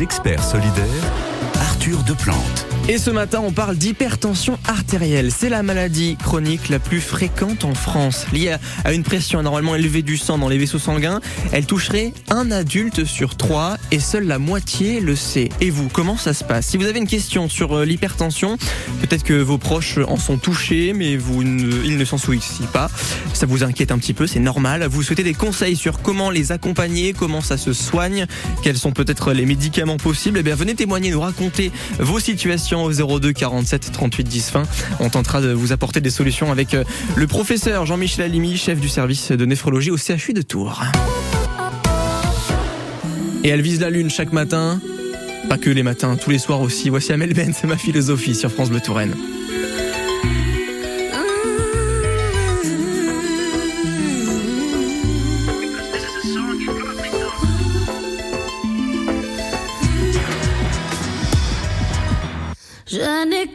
Experts solidaires, Arthur Deplante. Et ce matin, on parle d'hypertension artérielle. C'est la maladie chronique la plus fréquente en France, liée à une pression anormalement élevée du sang dans les vaisseaux sanguins. Elle toucherait un adulte sur trois et seule la moitié le sait. Et vous, comment ça se passe? Si vous avez une question sur euh, l'hypertension, peut-être que vos proches en sont touchés, mais ils ne s'en soucient pas. Ça vous inquiète un petit peu, c'est normal. Vous souhaitez des conseils sur comment les accompagner, comment ça se soigne, quels sont peut-être les médicaments possibles? Eh bien, venez témoigner, nous raconter vos situations au 02 47 38 10 20. On tentera de vous apporter des solutions avec euh, le professeur Jean-Michel Alimi, chef du service de néphrologie au CHU de Tours. Et elle vise la lune chaque matin. Pas que les matins, tous les soirs aussi. Voici Amel Ben, c'est ma philosophie sur France Bleu Touraine.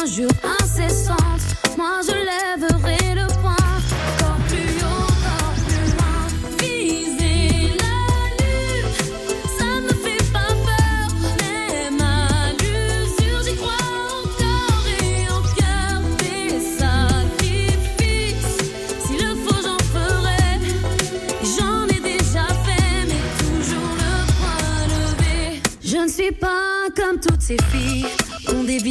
injures incessantes, moi je lèverai le poing. Encore plus haut, encore plus loin. Viser la lune, ça ne me fait pas peur. Même à l'usure, j'y crois encore et en cœur des sacrifices. S'il le faut, j'en ferai. J'en ai déjà fait, mais toujours le point levé. Je ne suis pas comme toutes ces filles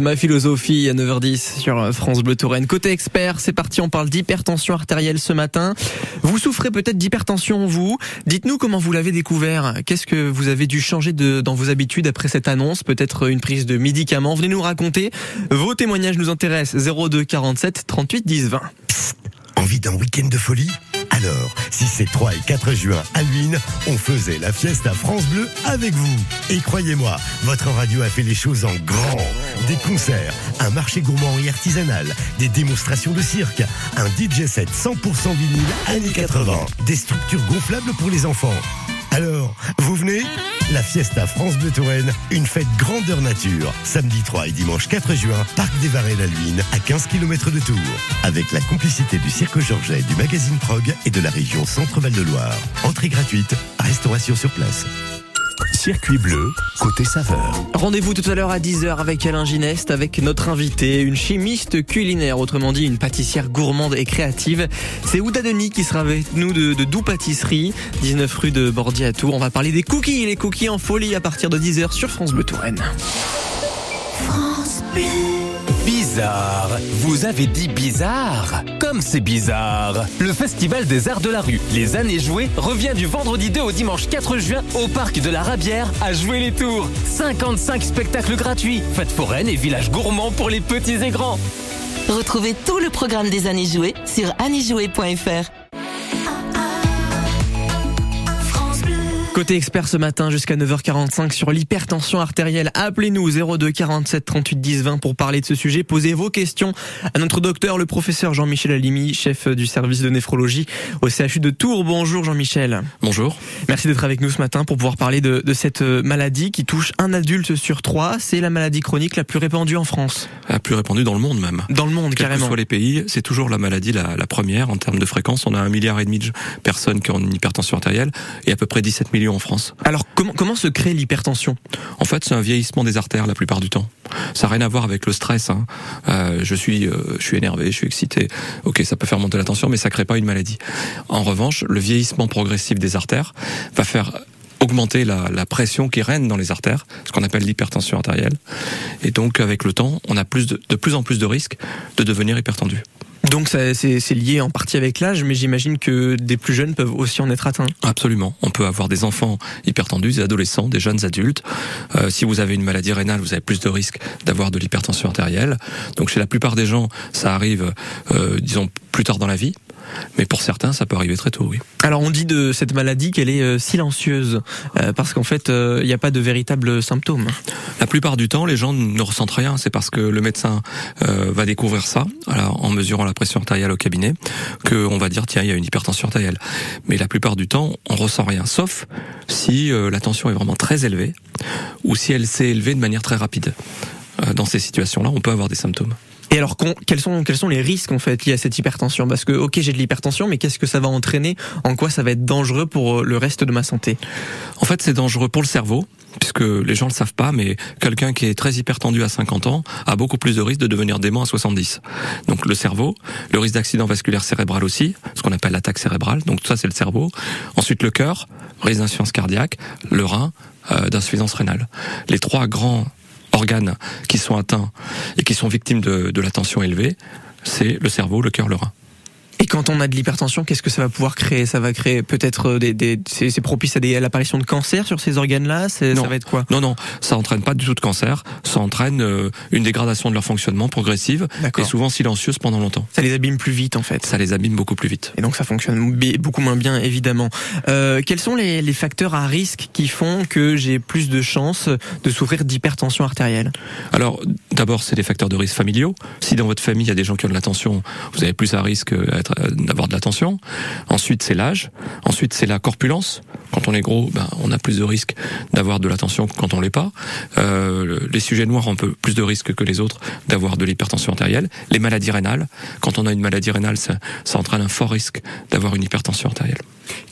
Ma philosophie à 9h10 sur France Bleu Touraine. Côté expert, c'est parti, on parle d'hypertension artérielle ce matin. Vous souffrez peut-être d'hypertension, vous Dites-nous comment vous l'avez découvert. Qu'est-ce que vous avez dû changer dans vos habitudes après cette annonce? Peut-être une prise de médicaments Venez nous raconter. Vos témoignages nous intéressent. 02 47 38 10 20. Envie d'un week-end de folie? Alors, si c'est 3 et 4 juin à Luynes, on faisait la fiesta France Bleu avec vous. Et croyez-moi, votre radio a fait les choses en grand. Des concerts, un marché gourmand et artisanal, des démonstrations de cirque, un DJ set 100% vinyle années 80, des structures gonflables pour les enfants. Alors, vous venez? La Fiesta France Bleu Touraine, une fête grandeur nature. Samedi 3 et dimanche 4 juin, Parc des Varets la à 15 km de Tours. Avec la complicité du Cirque Georget, du magazine Prog et de la région Centre-Val de Loire. Entrée gratuite, restauration sur place. Circuit bleu, côté saveur. Rendez-vous tout à l'heure à 10h avec Alain Gineste, avec notre invité, une chimiste culinaire, autrement dit une pâtissière gourmande et créative. C'est Ouda Denis qui sera avec nous de, de Doux Pâtisserie, 19 rue de Bordier à Tours. On va parler des cookies, les cookies en folie à partir de 10h sur France Bleu Touraine. Bizarre. Vous avez dit bizarre Comme c'est bizarre. Le Festival des Arts de la Rue, les années jouées, revient du vendredi 2 au dimanche 4 juin au parc de la Rabière à jouer les tours. 55 spectacles gratuits, fêtes foraines et villages gourmands pour les petits et grands. Retrouvez tout le programme des années jouées sur anniejouée.fr. Côté expert ce matin jusqu'à 9h45 sur l'hypertension artérielle. Appelez-nous 02 47 38 10 20 pour parler de ce sujet. Posez vos questions à notre docteur, le professeur Jean-Michel Alimi, chef du service de néphrologie au CHU de Tours. Bonjour Jean-Michel. Bonjour. Merci d'être avec nous ce matin pour pouvoir parler de, de, cette maladie qui touche un adulte sur trois. C'est la maladie chronique la plus répandue en France. La plus répandue dans le monde même. Dans le monde, Quels carrément. que soient les pays, c'est toujours la maladie la, la, première en termes de fréquence. On a un milliard et demi de personnes qui ont une hypertension artérielle et à peu près 17 millions en France. Alors comment, se crée l'hypertension? En fait, c'est un vieillissement des artères la plupart du temps. Ça n'a rien à voir avec le stress. Hein. Euh, je suis, euh, je suis énervé, je suis excité. Ok, ça peut faire monter la tension, mais ça crée pas une maladie. En revanche, le vieillissement progressif des artères va faire augmenter la, pression qui règne dans les artères, ce qu'on appelle l'hypertension artérielle. Et donc, avec le temps, on a plus de plus en plus de risques de devenir hypertendu. Donc c'est lié en partie avec l'âge, mais j'imagine que des plus jeunes peuvent aussi en être atteints. Absolument. On peut avoir des enfants hypertendus, des adolescents, des jeunes adultes. Euh, si vous avez une maladie rénale, vous avez plus de risques d'avoir de l'hypertension artérielle. Donc chez la plupart des gens, ça arrive, euh, disons, plus tard dans la vie. Mais pour certains, ça peut arriver très tôt, oui. Alors on dit de cette maladie qu'elle est euh, silencieuse, euh, parce qu'en fait, il euh, n'y a pas de véritables symptômes. La plupart du temps, les gens ne ressentent rien. C'est parce que le médecin euh, va découvrir ça, alors, en mesurant la pression artérielle au cabinet, qu'on va dire, tiens, il y a une hypertension artérielle. Mais la plupart du temps, on ressent rien, sauf si la tension est vraiment très élevée, ou si elle s'est élevée de manière très rapide. Dans ces situations-là, on peut avoir des symptômes. Et alors, quels sont, quels sont les risques en fait liés à cette hypertension? Parce que, ok, j'ai de l'hypertension, mais qu'est-ce que ça va entraîner? En quoi ça va être dangereux pour le reste de ma santé? En fait, c'est dangereux pour le cerveau, puisque les gens ne le savent pas, mais quelqu'un qui est très hypertendu à 50 ans a beaucoup plus de risque de devenir dément à 70. Donc le cerveau, le risque d'accident vasculaire cérébral aussi, ce qu'on appelle l'attaque cérébrale, donc ça c'est le cerveau. Ensuite le cœur, risque d'insuffisance cardiaque, le rein, euh, d'insuffisance rénale. Les trois grands organes qui sont atteints et qui sont victimes de, de la tension élevée, c'est le cerveau, le cœur, le rein. Et quand on a de l'hypertension, qu'est-ce que ça va pouvoir créer? Ça va créer peut-être des, des c'est propice à, des, à l'apparition de cancer sur ces organes-là? Ça va être quoi? Non, non, ça entraîne pas du tout de cancer. Ça entraîne euh, une dégradation de leur fonctionnement progressive et souvent silencieuse pendant longtemps. Ça les abîme plus vite en fait. Ça les abîme beaucoup plus vite. Et donc ça fonctionne beaucoup moins bien évidemment. Euh, quels sont les, les, facteurs à risque qui font que j'ai plus de chances de souffrir d'hypertension artérielle? Alors d'abord c'est des facteurs de risque familiaux. Si dans votre famille il y a des gens qui ont de la tension, vous avez plus à risque d'être d'avoir de la tension. Ensuite, c'est l'âge. Ensuite, c'est la corpulence. Quand on est gros, ben, on a plus de risque d'avoir de la tension que quand on l'est pas. Euh, les sujets noirs ont un peu plus de risque que les autres d'avoir de l'hypertension artérielle. Les maladies rénales. Quand on a une maladie rénale, ça, ça entraîne un fort risque d'avoir une hypertension artérielle.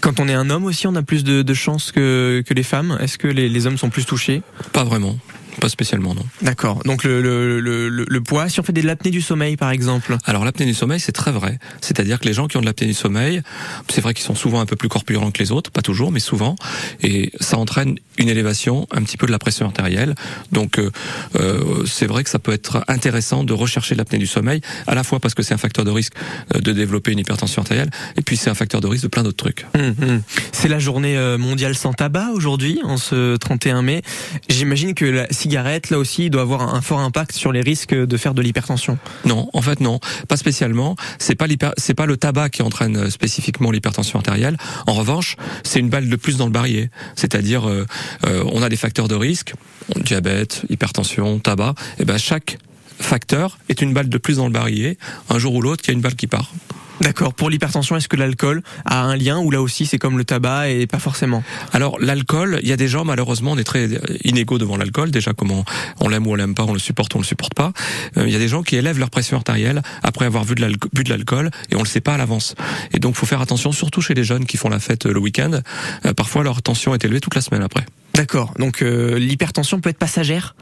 Quand on est un homme aussi, on a plus de, de chances que, que les femmes? Est-ce que les, les hommes sont plus touchés? Pas vraiment. Pas spécialement, non. D'accord. Donc le, le, le, le, poids, si on fait de l'apnée du sommeil, par exemple. Alors l'apnée du sommeil, c'est très vrai. C'est-à-dire que les gens qui ont de l'apnée du sommeil, c'est vrai qu'ils sont souvent un peu plus corpulents que les autres, pas toujours, mais souvent, et ça entraîne une élévation un petit peu de la pression artérielle. Donc euh, euh, c'est vrai que ça peut être intéressant de rechercher l'apnée du sommeil, à la fois parce que c'est un facteur de risque de développer une hypertension artérielle, et puis c'est un facteur de risque de plein d'autres trucs. Mmh, mmh. C'est la journée mondiale sans tabac aujourd'hui, en ce 31 mai. J'imagine que la cigarette, là aussi, doit avoir un fort impact sur les risques de faire de l'hypertension. Non, en fait non, pas spécialement. C'est pas c'est pas le tabac qui entraîne spécifiquement l'hypertension artérielle. En revanche, c'est une balle de plus dans le barillet. C'est-à-dire, euh, euh, on a des facteurs de risque, diabète, hypertension, tabac. Et ben chaque facteur est une balle de plus dans le barillet. Un jour ou l'autre, il y a une balle qui part. D'accord. Pour l'hypertension, est-ce que l'alcool a un lien ou là aussi c'est comme le tabac et pas forcément Alors l'alcool, il y a des gens malheureusement, on est très inégaux devant l'alcool. Déjà comment on l'aime ou on l'aime pas, on le supporte ou on le supporte pas. Euh, il y a des gens qui élèvent leur pression artérielle après avoir vu de bu de l'alcool et on le sait pas à l'avance. Et donc faut faire attention, surtout chez les jeunes qui font la fête le week-end. Euh, parfois leur tension est élevée toute la semaine après. D'accord. Donc euh, l'hypertension peut être passagère?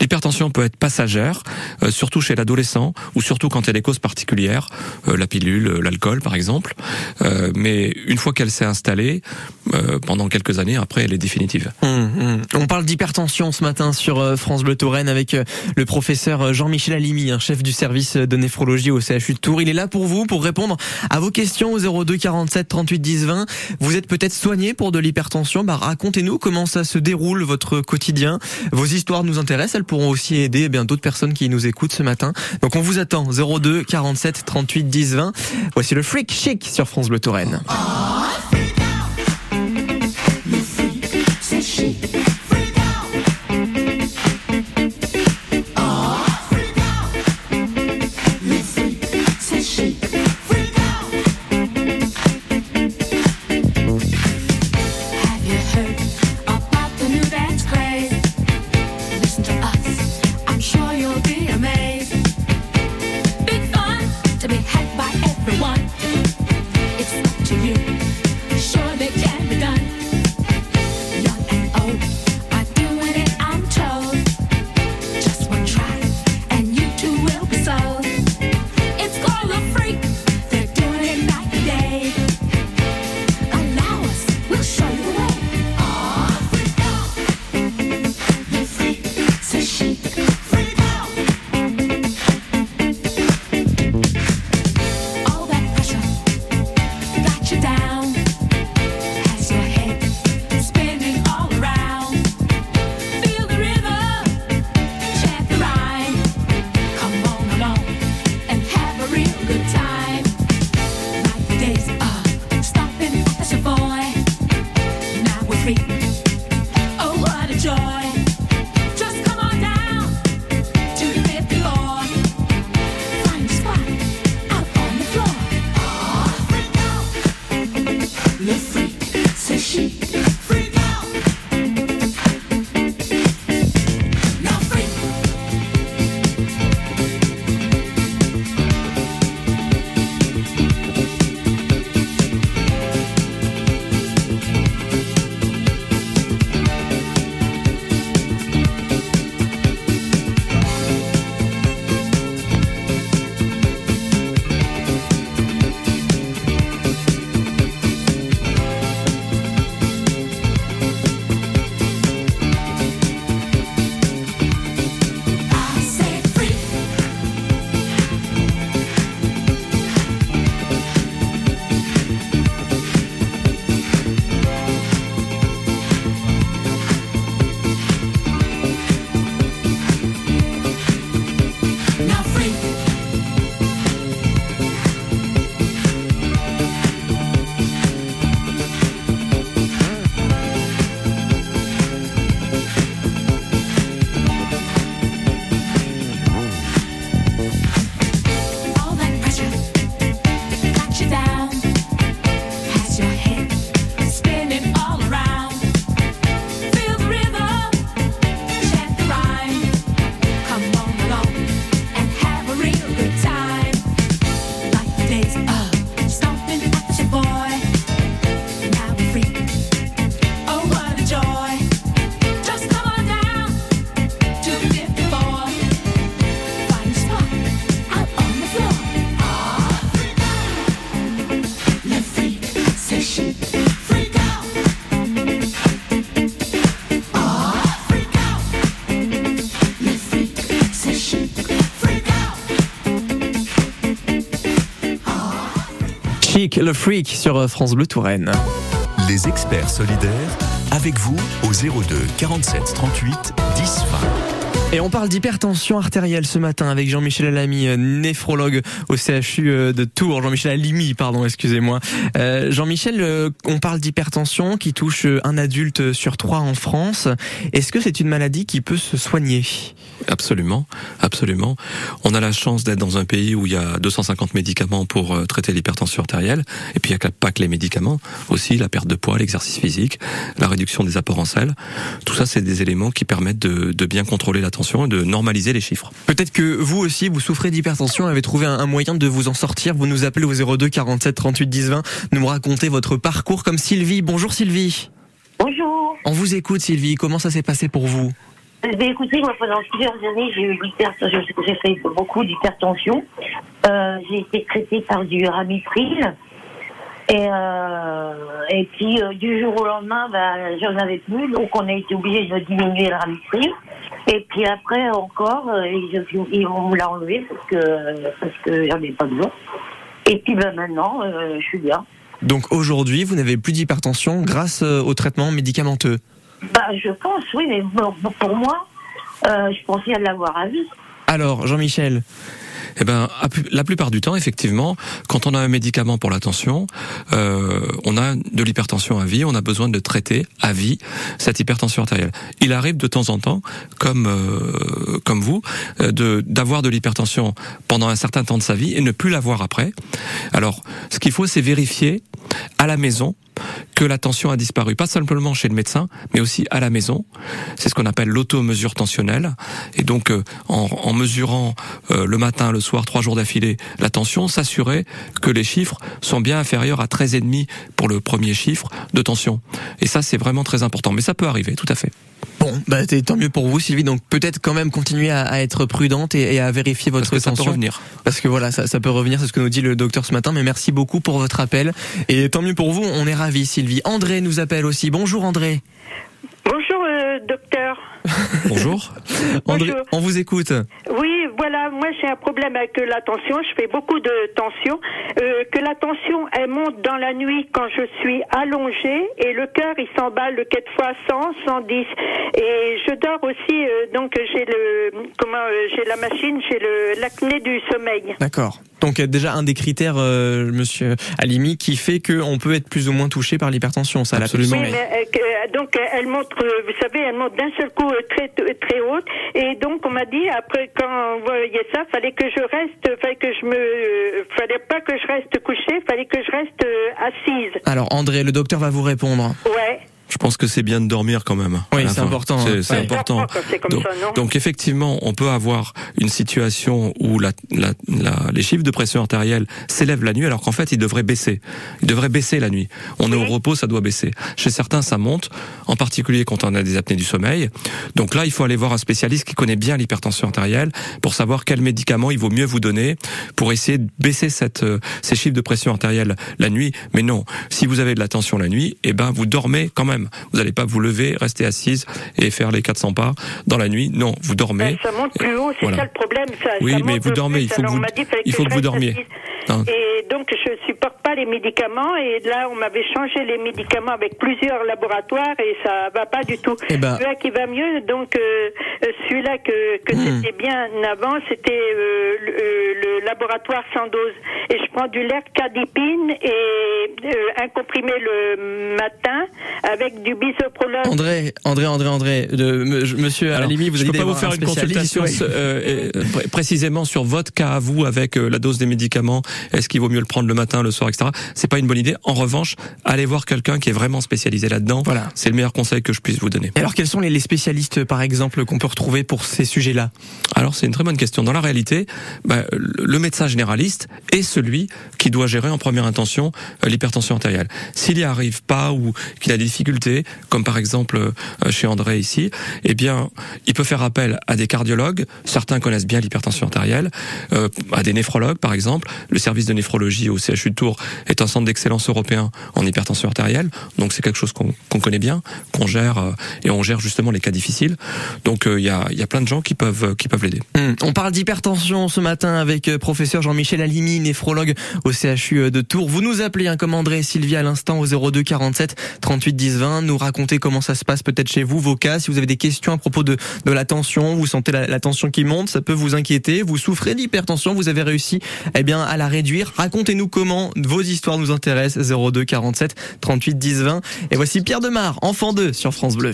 L'hypertension peut être passagère, euh, surtout chez l'adolescent ou surtout quand il y a des causes particulières, euh, la pilule, euh, l'alcool par exemple. Euh, mais une fois qu'elle s'est installée, euh, pendant quelques années, après elle est définitive. Hum, hum. On parle d'hypertension ce matin sur France Bleu Touraine avec le professeur Jean-Michel Alimi, un chef du service de néphrologie au CHU de Tours. Il est là pour vous, pour répondre à vos questions au 02 47 38 10 20. Vous êtes peut-être soigné pour de l'hypertension? Bah, racontez-nous comment ça se déroule votre quotidien. Vos histoires nous intéressent. Elles pourront aussi aider eh bien d'autres personnes qui nous écoutent ce matin. Donc on vous attend 02 47 38 10 20. Voici le Freak Chic sur France Bleu Touraine. Have le Freak sur euh, France Bleu Touraine. Les experts solidaires, avec vous au 02 47 38 10 20. Et on parle d'hypertension artérielle ce matin avec Jean-Michel Alamy, euh, néphrologue au CHU euh, de Tours. Jean-Michel Alimi, pardon, excusez-moi. Euh, Jean-Michel, on parle d'hypertension qui touche un adulte sur trois en France. Est-ce que c'est une maladie qui peut se soigner? Absolument, absolument. On a la chance d'être dans un pays où il y a 250 médicaments pour traiter l'hypertension artérielle. Et puis il n'y a pas que les médicaments, aussi la perte de poids, l'exercice physique, la réduction des apports en sel. Tout ça, c'est des éléments qui permettent de bien contrôler la tension et de normaliser les chiffres. Peut-être que vous aussi, vous souffrez d'hypertension et avez trouvé un, moyen de vous en sortir. Vous nous appelez au 02 47 38 10 20, nous racontez votre parcours comme Sylvie. Bonjour Sylvie. Bonjour. bonjour. On vous écoute Sylvie, comment ça s'est passé pour vous? Eh bien, écoutez, moi, pendant plusieurs années, j'ai eu l'hypertension. J'ai fait beaucoup d'hypertension. Euh, j'ai été traitée par du ramipril. Et, euh, et puis, euh, du jour au lendemain, ben, j'en avais plus. Donc, on a été obligé de diminuer le ramipril. Et puis après, encore, euh, ils, ils- on me l'a enlevé parce que, parce que j'en ai pas besoin. Et puis, ben, maintenant, euh, je suis bien. Donc aujourd'hui, vous n'avez plus d'hypertension grâce euh, au traitement médicamenteux? Bah, je pense, oui, mais pour moi, euh, je pensais à l'avoir à vie. Alors, Jean-Michel, Eh ben, la plupart du temps, effectivement, quand on a un médicament pour la tension, euh, on a de l'hypertension à vie, on a besoin de traiter à vie cette hypertension artérielle. Il arrive de temps en temps, comme euh, comme vous, euh, d'avoir de l'hypertension pendant un certain temps de sa vie et ne plus l'avoir après. Alors, ce qu'il faut, c'est vérifier à la maison que la tension a disparu, pas simplement chez le médecin, mais aussi à la maison. C'est ce qu'on appelle l'automesure tensionnelle. Et donc, euh, en, en mesurant euh, le matin, le soir, trois jours d'affilée, la tension, s'assurer que les chiffres sont bien inférieurs à 13,5 pour le premier chiffre de tension. Et ça, c'est vraiment très important. Mais ça peut arriver, tout à fait. bon, bah, tant mieux pour vous Sylvie, donc peut-être quand même continuer à, à être prudente et, et à vérifier votre Parce que ça peut tension. revenir. Parce que voilà, ça, ça peut revenir, c'est ce que nous dit le docteur ce matin, mais merci beaucoup pour votre appel. Et tant mieux pour vous, on est ravis Sylvie. André nous appelle aussi. Bonjour André. Bonjour, euh, docteur. Bonjour. André, Bonjour. on vous écoute. Oui, voilà, moi j'ai un problème avec la tension. Je fais beaucoup de tension. Euh, que la tension, elle monte dans la nuit quand je suis allongée et le cœur, il s'emballe quelquefois 100, 110. Et je dors aussi, euh, donc j'ai le, comment, euh, j'ai la machine, j'ai le l'acné du sommeil. D'accord. Donc euh, déjà un des critères, euh, Monsieur Alimi, qui fait qu'on peut être plus ou moins touché par l'hypertension, ça, Absolument. Oui, sommeil. mais, euh, donc euh, elle monte, vous savez, elle monte d'un seul coup très très haute. Et donc on m'a dit après quand on voyait ça, fallait que je reste, fallait que je me, fallait pas que je reste couchée, fallait que je reste euh, assise. Alors André, le docteur va vous répondre. Ouais. Je pense que c'est bien de dormir quand même. Oui, c'est important, C'est hein. c'est Ouais. important. Quand c'est comme donc, ça, non donc effectivement, on peut avoir une situation où la, la, la- les chiffres de pression artérielle s'élèvent la nuit, alors qu'en fait, ils devraient baisser. Ils devraient baisser la nuit. On est au repos, ça doit baisser. Chez certains, ça monte, en particulier quand on a des apnées du sommeil. Donc là, il faut aller voir un spécialiste qui connaît bien l'hypertension artérielle pour savoir quel médicament il vaut mieux vous donner pour essayer de baisser cette, euh, ces chiffres de pression artérielle la nuit. Mais non, si vous avez de la tension la nuit, eh ben vous dormez quand même. Vous n'allez pas vous lever, rester assise et faire les 400 pas dans la nuit. Non, vous dormez. Euh, ça monte plus haut, c'est Voilà. ça le problème. Ça, Oui, ça mais vous dormez, plus. il faut que vous- dit, il faut que vous dormiez. assise. Non. Et donc je supporte pas les médicaments et là on m'avait changé les médicaments avec plusieurs laboratoires et ça va pas du tout. Eh ben- Celui-là qui va mieux, donc euh, celui-là que, que Hmm. c'était bien avant, c'était euh, le, euh, le laboratoire sans dose. Et je prends du lercadipine et euh, un comprimé le matin avec du bisoprolol. André, André, André, André, de, Monsieur Alors, Alimi, vous je avez peux pas vous faire un une consultation ouais. euh, euh, pré- précisément sur votre cas à vous avec euh, la dose des médicaments. Est-ce qu'il vaut mieux le prendre le matin, le soir, etc. C'est pas une bonne idée. En revanche, allez voir quelqu'un qui est vraiment spécialisé là-dedans. Voilà. C'est le meilleur conseil que je puisse vous donner. Et alors, quels sont les, spécialistes, par exemple, qu'on peut retrouver pour ces sujets-là? Alors c'est une très bonne question. Dans la réalité, bah, le médecin généraliste est celui qui doit gérer en première intention euh, l'hypertension artérielle. S'il n'y arrive pas ou qu'il a des difficultés, comme par exemple euh, chez André ici, eh bien, il peut faire appel à des cardiologues. Certains connaissent bien l'hypertension artérielle, euh, à des néphrologues par exemple. Le service de néphrologie au CHU de Tours est un centre d'excellence européen en hypertension artérielle, donc c'est quelque chose qu'on qu'on connaît bien, qu'on gère euh, et on gère justement les cas difficiles. Donc euh, il y, a, y a plein de gens qui peuvent qui peuvent l'aider. Hmm, On parle d'hypertension ce matin avec euh, professeur Jean-Michel Alimi, néphrologue au CHU de Tours. Vous nous appelez, hein, comme André et Sylvie à l'instant au 02 47 38 10 20, nous raconter comment ça se passe peut-être chez vous, vos cas, si vous avez des questions à propos de, de la tension, vous sentez la, la tension qui monte, ça peut vous inquiéter, vous souffrez d'hypertension, vous avez réussi eh bien à la réduire. Racontez-nous comment, vos histoires nous intéressent, 02 47 38 10 20. Et voici Pierre Demar, enfant 2 sur France Bleu.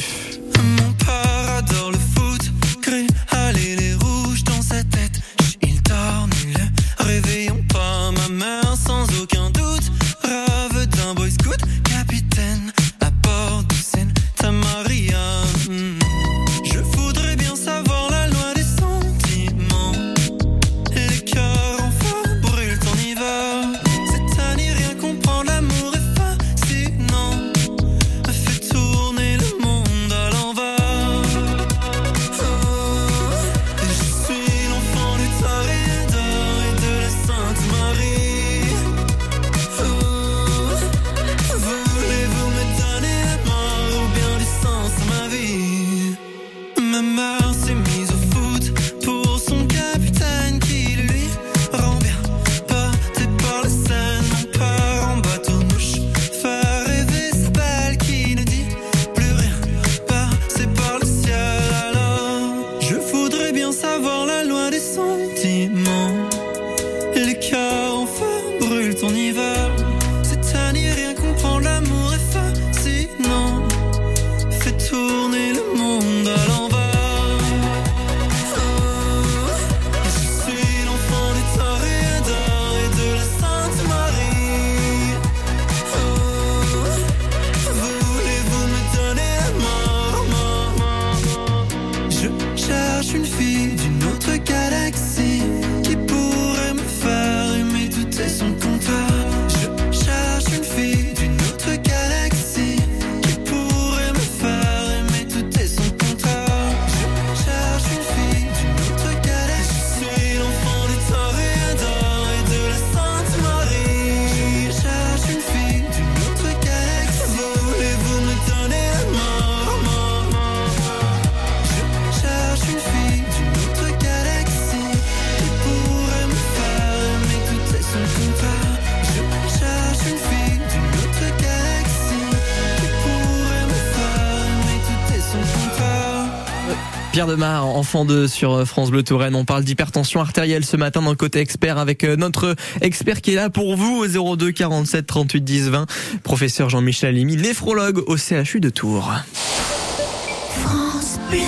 Enfant de sur France Bleu Touraine. On parle d'hypertension artérielle ce matin dans le côté expert avec euh, notre expert qui est là pour vous au 02 47 38 10 20. Professeur Jean-Michel Alimi, néphrologue au CHU de Tours. France Bleu.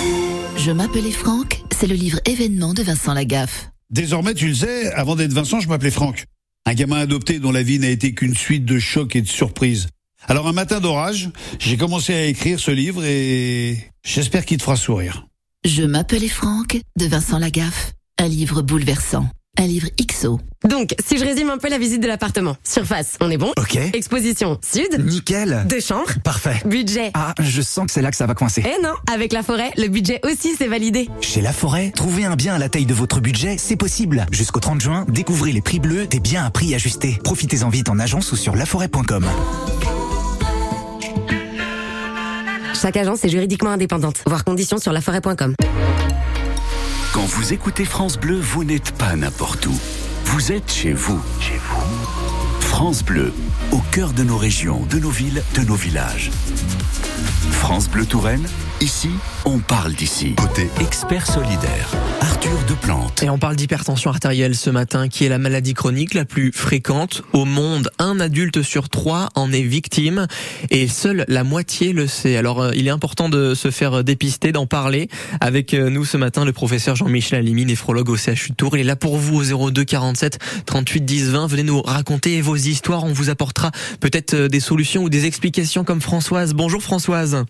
Je m'appelais Franck, c'est le livre événement de Vincent Lagaffe. Désormais, tu le sais, avant d'être Vincent, je m'appelais Franck. Un gamin adopté dont la vie n'a été qu'une suite de chocs et de surprises. Alors un matin d'orage, j'ai commencé à écrire ce livre et j'espère qu'il te fera sourire. Je m'appelais Franck de Vincent Lagaffe. Un livre bouleversant. Un livre XO. Donc, si je résume un peu la visite de l'appartement. Surface, on est bon. Ok. Exposition, sud. Nickel. Deux chambres. Parfait. Budget. Ah, je sens que c'est là que ça va coincer. Eh non, avec la forêt, le budget aussi c'est validé. Chez La Forêt, trouver un bien à la taille de votre budget, c'est possible. Jusqu'au 30 juin, découvrez les prix bleus des biens à prix ajustés. Profitez-en vite en agence ou sur laforêt.com. Chaque agence est juridiquement indépendante. Voir conditions sur laforêt.com. Quand vous écoutez France Bleu, vous n'êtes pas n'importe où. Vous êtes chez vous. Chez vous. France Bleu, au cœur de nos régions, de nos villes, de nos villages. France Bleu Touraine, ici, on parle d'ici. Côté expert solidaire, Arthur Deplante. Et on parle d'hypertension artérielle ce matin, qui est la maladie chronique la plus fréquente au monde. Un adulte sur trois en est victime et seule la moitié le sait. Alors, euh, il est important de se faire dépister, d'en parler. Avec euh, nous ce matin, le professeur Jean-Michel Alimi, néphrologue au CHU de Tours. Il est là pour vous au 02 47 38 10 20. Venez nous raconter vos histoires. On vous apportera peut-être euh, des solutions ou des explications comme Françoise. Bonjour Françoise.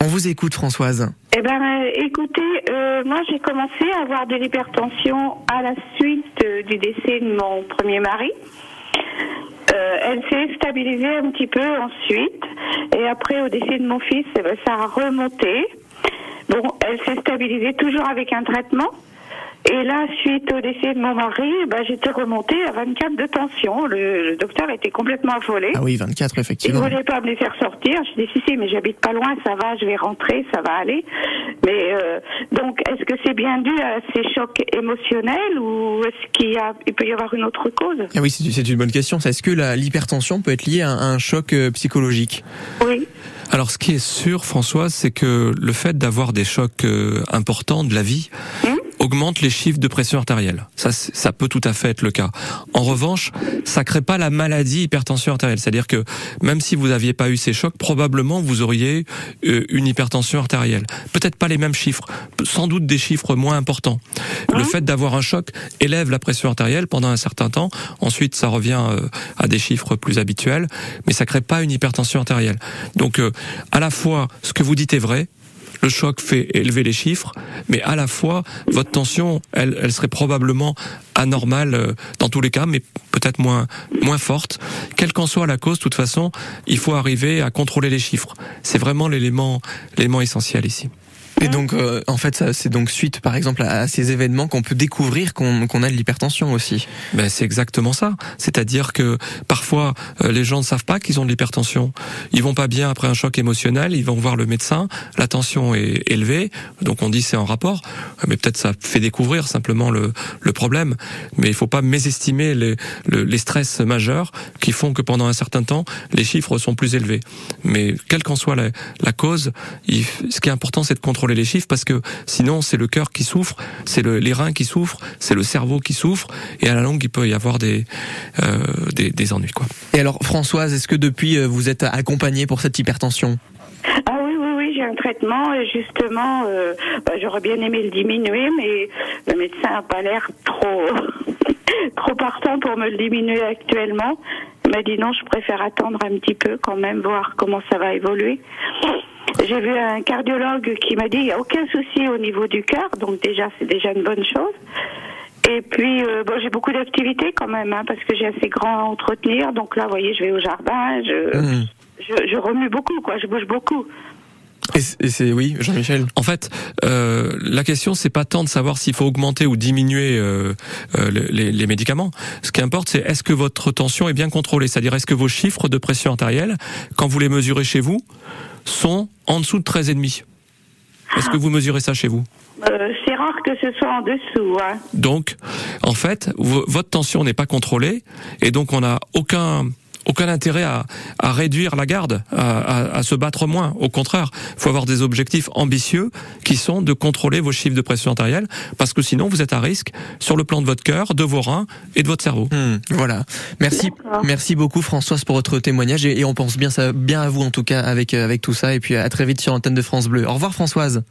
On vous écoute Françoise. Eh ben, écoutez, euh, moi j'ai commencé à avoir de l'hypertension à la suite euh, du décès de mon premier mari. Euh, elle s'est stabilisée un petit peu ensuite, et après au décès de mon fils, eh ben, ça a remonté. Bon, elle s'est stabilisée toujours avec un traitement. Et là, suite au décès de mon mari, ben, j'étais remontée à 24 de tension. Le, le docteur était complètement affolé. Ah oui, 24 Il effectivement. voulait pas me les faire sortir. Je dis si si, mais j'habite pas loin, ça va, je vais rentrer, ça va aller. Mais euh, donc, est-ce que c'est bien dû à ces chocs émotionnels ou est-ce qu'il y a, il peut y avoir une autre cause? Ah oui, c'est une bonne question. Est-ce que l'hypertension peut être liée à un, à un choc euh, psychologique? Oui. Alors, ce qui est sûr, Françoise, c'est que le fait d'avoir des chocs euh, importants de la vie augmente les chiffres de pression artérielle. Ça, ça peut tout à fait être le cas. En revanche, ça crée pas la maladie hypertension artérielle. C'est-à-dire que même si vous n'aviez pas eu ces chocs, probablement vous auriez euh, une hypertension artérielle. Peut-être pas les mêmes chiffres, sans doute des chiffres moins importants. Le fait d'avoir un choc élève la pression artérielle pendant un certain temps. Ensuite, ça revient euh, à des chiffres plus habituels, mais ça crée pas une hypertension artérielle. Donc, euh, à la fois, ce que vous dites est vrai. Le choc fait élever les chiffres, mais à la fois, votre tension, elle, elle serait probablement anormale euh, dans tous les cas, mais peut-être moins, moins forte. Quelle qu'en soit la cause, de toute façon, il faut arriver à contrôler les chiffres. C'est vraiment l'élément, l'élément essentiel ici. Et donc, euh, en fait, c'est donc suite, par exemple, à, ces événements qu'on peut découvrir qu'on qu'on a de l'hypertension aussi. Ben, c'est exactement ça. C'est-à-dire que parfois, euh, les gens ne savent pas qu'ils ont de l'hypertension. Ils vont pas bien après un choc émotionnel, ils vont voir le médecin, la tension est élevée, donc on dit c'est en rapport, mais peut-être ça fait découvrir simplement le, le problème. Mais il faut pas mésestimer les, le- les stress majeurs qui font que pendant un certain temps, les chiffres sont plus élevés. Mais quelle qu'en soit la, la cause, il- ce qui est important, c'est de contrôler contrôler les chiffres parce que sinon c'est le cœur qui souffre, c'est le, les reins qui souffrent, c'est le cerveau qui souffre et à la longue il peut y avoir des euh, des, des ennuis quoi. Et alors Françoise, est-ce que depuis euh, vous êtes accompagnée pour cette hypertension? Ah oui, oui, oui, j'ai un traitement et justement, euh, bah, j'aurais bien aimé le diminuer, mais le médecin n'a pas l'air trop, trop partant pour me le diminuer actuellement. Il m'a dit non, je préfère attendre un petit peu quand même, voir comment ça va évoluer. J'ai vu un cardiologue qui m'a dit il n'y a aucun souci au niveau du cœur, donc déjà c'est déjà une bonne chose. Et puis euh, bon, j'ai beaucoup d'activités quand même, hein, parce que j'ai assez grand à entretenir. Donc là, vous voyez, je vais au jardin, je, Mmh. je, je remue beaucoup, quoi, je bouge beaucoup. Et c'est- oui, Jean-Michel. En fait, euh, la question c'est pas tant de savoir s'il faut augmenter ou diminuer euh, les, les médicaments. Ce qui importe, c'est est-ce que votre tension est bien contrôlée, c'est-à-dire est-ce que vos chiffres de pression artérielle, quand vous les mesurez chez vous, sont en dessous de 13,5. Est-ce que vous mesurez ça chez vous? Euh, c'est rare que ce soit en dessous. Hein. Donc, en fait, vo- votre tension n'est pas contrôlée et donc on n'a aucun aucun intérêt à, à réduire la garde, à, à- à se battre moins. Au contraire, il faut avoir des objectifs ambitieux qui sont de contrôler vos chiffres de pression artérielle, parce que sinon vous êtes à risque sur le plan de votre cœur, de vos reins et de votre cerveau. Hmm, voilà. Merci, merci beaucoup Françoise pour votre témoignage et, et on pense bien ça, bien à vous en tout cas avec euh, avec tout ça et puis à très vite sur l'antenne de France Bleu. Au revoir Françoise.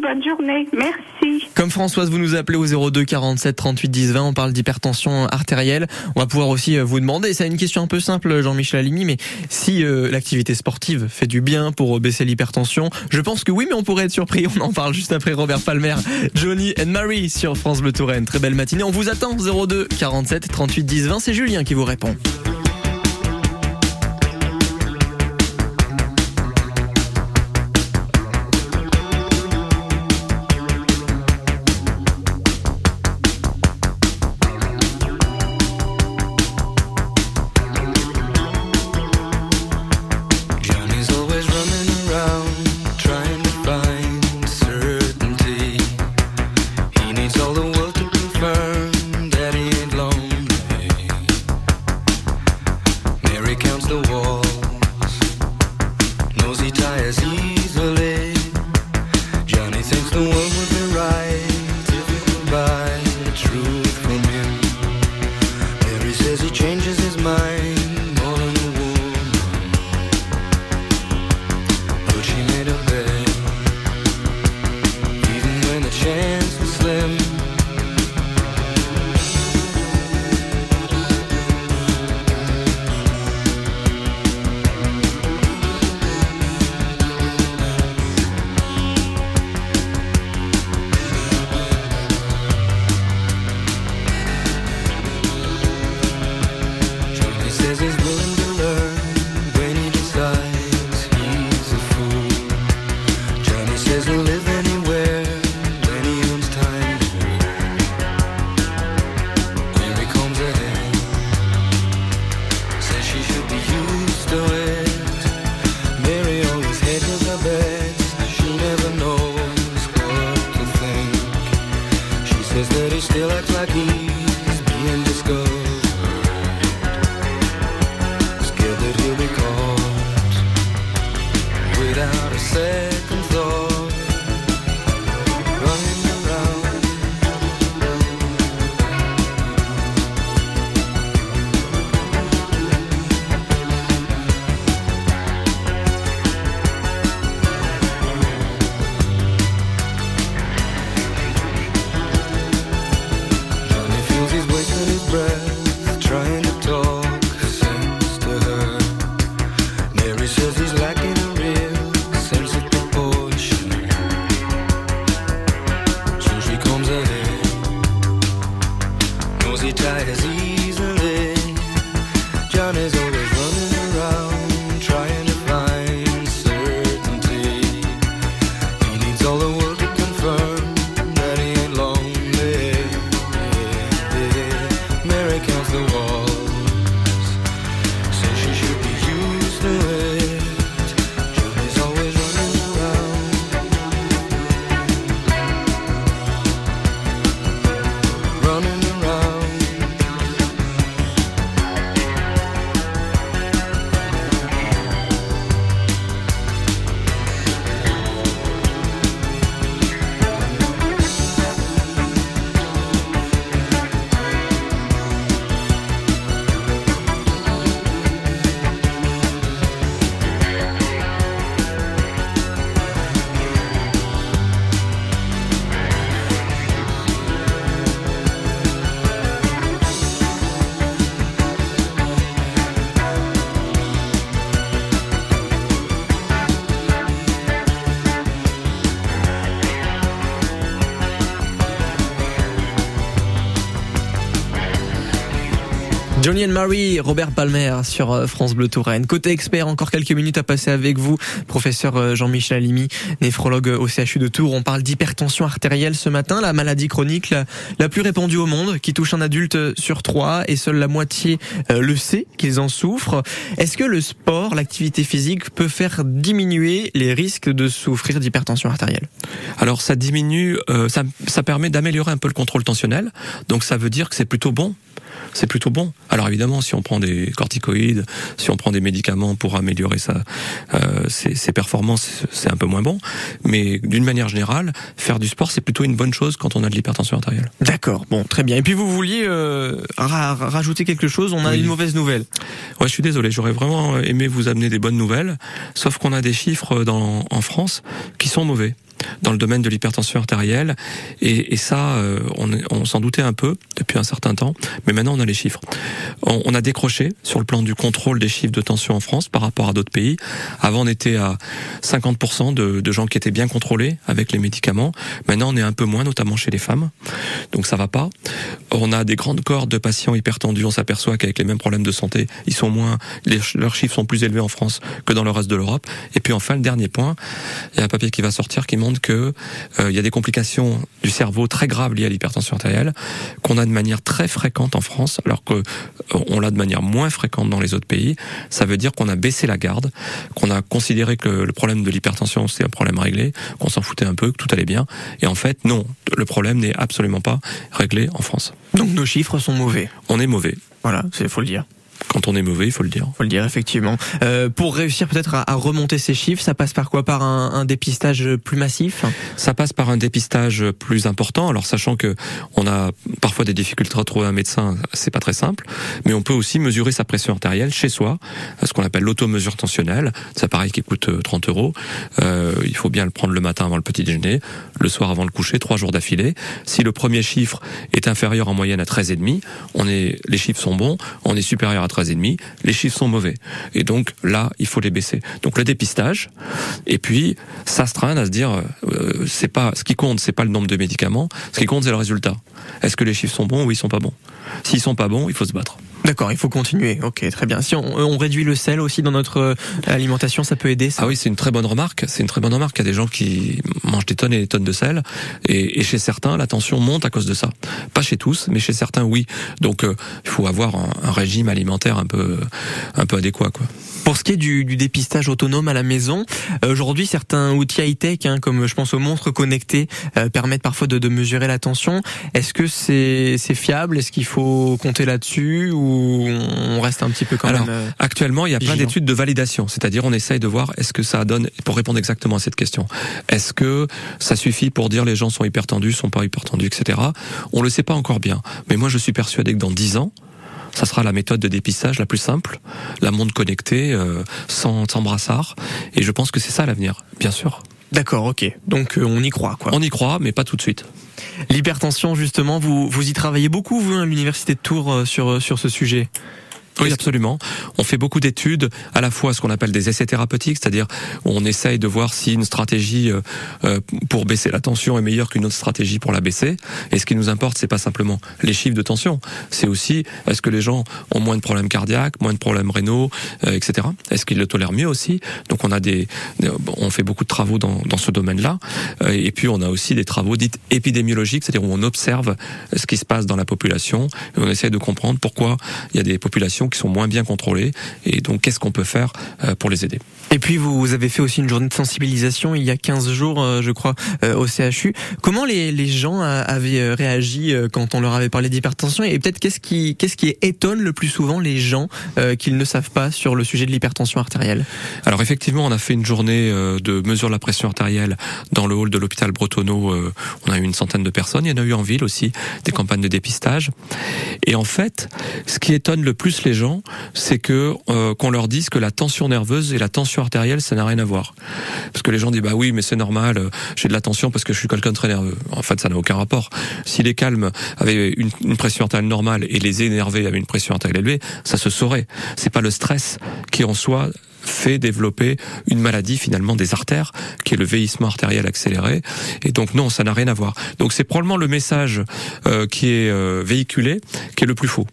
Bonne journée. Merci. Comme Françoise, vous nous appelez au 02 47 38 10 20. On parle d'hypertension artérielle. On va pouvoir aussi euh, vous demander, c'est une question un peu simple, Jean-Michel Alimi, mais si euh, l'activité sportive fait du bien pour euh, baisser l'hypertension, je pense que oui, mais on pourrait être surpris. On en parle juste après Robert Palmer, Johnny and Marie sur France Bleu Touraine. Très belle matinée. On vous attend 02 47 38 10 20. C'est Julien qui vous répond. recounts the walls. Nosy tires. Still acts like he's Johnny and Mary, Robert Palmer sur euh, France Bleu Touraine. Côté expert, encore quelques minutes à passer avec vous. Professeur euh, Jean-Michel Alimi, néphrologue au CHU de Tours. On parle d'hypertension artérielle ce matin, la maladie chronique la, la, plus répandue au monde, qui touche un adulte sur trois et seule la moitié euh, le sait qu'ils en souffrent. Est-ce que le sport, l'activité physique peut faire diminuer les risques de souffrir d'hypertension artérielle? Alors ça diminue, euh, ça, ça permet d'améliorer un peu le contrôle tensionnel. Donc ça veut dire que c'est plutôt bon c'est plutôt bon. Alors évidemment, si on prend des corticoïdes, si on prend des médicaments pour améliorer sa, euh, ses, ses, performances, c'est un peu moins bon. Mais d'une manière générale, faire du sport, c'est plutôt une bonne chose quand on a de l'hypertension artérielle. D'accord, bon, très bien. Et puis vous vouliez euh, ra rajouter quelque chose? On a oui. une mauvaise nouvelle. Ouais, je suis désolé. J'aurais vraiment aimé vous amener des bonnes nouvelles, sauf qu'on a des chiffres dans, en France qui sont mauvais dans le domaine de l'hypertension artérielle. Et, ça, euh, on, s'en doutait un peu depuis un certain temps, mais maintenant on a les chiffres. On, a décroché sur le plan du contrôle des chiffres de tension en France par rapport à d'autres pays. Avant, on était à 50% de, gens qui étaient bien contrôlés avec les médicaments. Maintenant, on est un peu moins, notamment chez les femmes. Donc ça va pas. On a des grandes cohortes de patients hypertendus. On s'aperçoit qu'avec les mêmes problèmes de santé, ils sont moins, leurs chiffres sont plus élevés en France que dans le reste de l'Europe. Et puis enfin, le dernier point, il y a un papier qui va sortir qui montre que euh, il y a des complications du cerveau très graves liées à l'hypertension artérielle qu'on a de manière très fréquente en France, alors que euh, on l'a de manière moins fréquente dans les autres pays. Ça veut dire qu'on a baissé la garde, qu'on a considéré que le problème de l'hypertension c'est un problème réglé, qu'on s'en foutait un peu, que tout allait bien. Et en fait, non, le problème n'est absolument pas réglé en France. Donc nos chiffres sont mauvais. On est mauvais. Voilà, il faut le dire quand on est mauvais, il faut le dire. Faut le dire effectivement. Euh, pour réussir peut-être à, à, remonter ces chiffres, ça passe par quoi? Par un, un, dépistage plus massif? Ça passe par un dépistage plus important. Alors sachant que on a parfois des difficultés à trouver un médecin, c'est pas très simple, mais on peut aussi mesurer sa pression artérielle chez soi, ce qu'on appelle l'automesure tensionnelle. C'est un appareil qui coûte 30 euros. Euh, il faut bien le prendre le matin avant le petit déjeuner, le soir avant le coucher, trois jours d'affilée. Si le premier chiffre est inférieur en moyenne à 13,5, on est, les chiffres sont bons, on est supérieur à 13,5, les chiffres sont mauvais. Et donc là, il faut les baisser. Donc le dépistage, et puis s'astreindre à se dire, euh, c'est ce qui compte, c'est pas le nombre de médicaments, ce qui compte c'est le résultat. Est-ce que les chiffres sont bons ou ils sont pas bons? S'ils sont pas bons, il faut se battre. D'accord, il faut continuer. Ok, très bien. Si on, on, réduit le sel aussi dans notre alimentation, ça peut aider. Ça ah oui, c'est une très bonne remarque. C'est une très bonne remarque. Il y a des gens qui mangent des tonnes et des tonnes de sel, et, et chez certains, la tension monte à cause de ça. Pas chez tous, mais chez certains, oui. Donc, euh, il faut avoir un, un, régime alimentaire un peu, un peu adéquat, quoi. Pour ce qui est du, du dépistage autonome à la maison, euh, aujourd'hui, certains outils high-tech, hein, comme je pense aux montres connectées, euh, permettent parfois de, de mesurer la tension. Est-ce que c'est fiable? Est-ce qu'il faut compter là-dessus? Ou on reste un petit peu quand Alors, même euh, Actuellement, il y a plein d'études de validation, c'est-à-dire on essaye de voir est-ce que ça donne, pour répondre exactement à cette question, est-ce que ça suffit pour dire les gens sont hyper tendus, sont pas hyper tendus, etc. On le sait pas encore bien, mais moi je suis persuadé que dans 10 ans, ça sera la méthode de dépistage la plus simple, la montre connectée, euh, sans, sans brassard, et je pense que c'est ça l'avenir, bien sûr. D'accord, ok. Donc euh, on y croit, quoi. On y croit, mais pas tout de suite. L'hypertension, justement, vous, vous y travaillez beaucoup, vous, à l'université de Tours, euh, sur, sur ce sujet? Oui, absolument. On fait beaucoup d'études, à la fois ce qu'on appelle des essais thérapeutiques, c'est-à-dire on essaye de voir si une stratégie euh, pour baisser la tension est meilleure qu'une autre stratégie pour la baisser. Et ce qui nous importe, c'est pas simplement les chiffres de tension, c'est aussi est-ce que les gens ont moins de problèmes cardiaques, moins de problèmes rénaux, euh, etc. Est-ce qu'ils le tolèrent mieux aussi? Donc on a des, on fait beaucoup de travaux dans, dans ce domaine-là. Euh, et puis on a aussi des travaux dits épidémiologiques, c'est-à-dire où on observe ce qui se passe dans la population et on essaie de comprendre pourquoi il y a des populations qui sont moins bien contrôlés et donc qu'est-ce qu'on peut faire euh, pour les aider? Et puis vous avez fait aussi une journée de sensibilisation il y a 15 jours euh, je crois au CHU. Comment les, les gens avaient réagi quand on leur avait parlé d'hypertension? Et peut-être qu'est-ce qui qu'est-ce qui étonne le plus souvent les gens qu'ils ne savent pas sur le sujet de l'hypertension artérielle? Alors effectivement, on a fait une journée de mesure de la pression artérielle dans le hall de l'hôpital Bretonneau. On a eu une centaine de personnes, il y en a eu en ville aussi des campagnes de dépistage. Et en fait, ce qui étonne le plus les gens, c'est que euh, qu'on leur dise que la tension nerveuse et la tension artérielle, ça n'a rien à voir. Parce que les gens disent bah oui, mais c'est normal, euh, j'ai de la tension parce que je suis quelqu'un de très nerveux. En fait, ça n'a aucun rapport. Si les calmes avaient une, une pression artérielle normale et les énervés avaient une pression artérielle élevée, ça se saurait. C'est pas le stress qui en soi fait développer une maladie finalement des artères, qui est le vieillissement artériel accéléré. Et donc non, ça n'a rien à voir. Donc c'est probablement le message euh, qui est euh, véhiculé qui est le plus faux.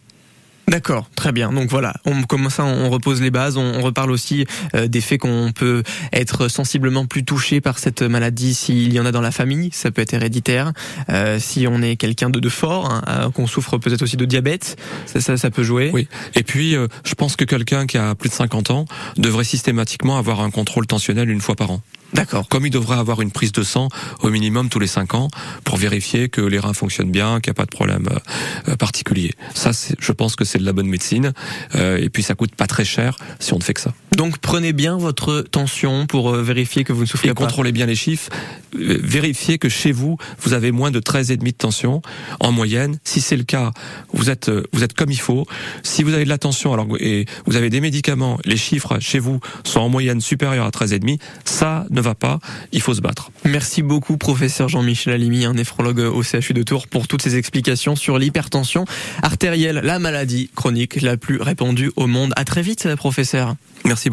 D'accord, très bien. Donc voilà, on commence à, on repose les bases, on, on reparle aussi euh, des faits qu'on peut être sensiblement plus touché par cette maladie s'il y en a dans la famille, ça peut être héréditaire. Euh, si on est quelqu'un de, de fort, hein, euh, qu'on souffre peut-être aussi de diabète, ça, ça, ça peut jouer. Oui. Et puis, euh, je pense que quelqu'un qui a plus de 50 ans devrait systématiquement avoir un contrôle tensionnel une fois par an. D'accord. Comme il devrait avoir une prise de sang au minimum tous les 5 ans pour vérifier que les reins fonctionnent bien, qu'il n'y a pas de problème euh, euh, particulier. Ça, je pense que c'est de la bonne médecine. Euh, et puis, ça coûte pas très cher si on ne fait que ça. Donc prenez bien votre tension pour euh, vérifier que vous ne souffrez Et pas. contrôlez bien les chiffres. Vérifiez que chez vous, vous avez moins de 13,5 de tension en moyenne. Si c'est le cas, vous êtes vous êtes comme il faut. Si vous avez de la tension alors et vous avez des médicaments, les chiffres chez vous sont en moyenne supérieurs à 13,5, ça ne va pas. Il faut se battre. Merci beaucoup, professeur Jean-Michel Alimi, un néphrologue au CHU de Tours, pour toutes ces explications sur l'hypertension artérielle, la maladie chronique la plus répandue au monde. À très vite, professeur. Merci.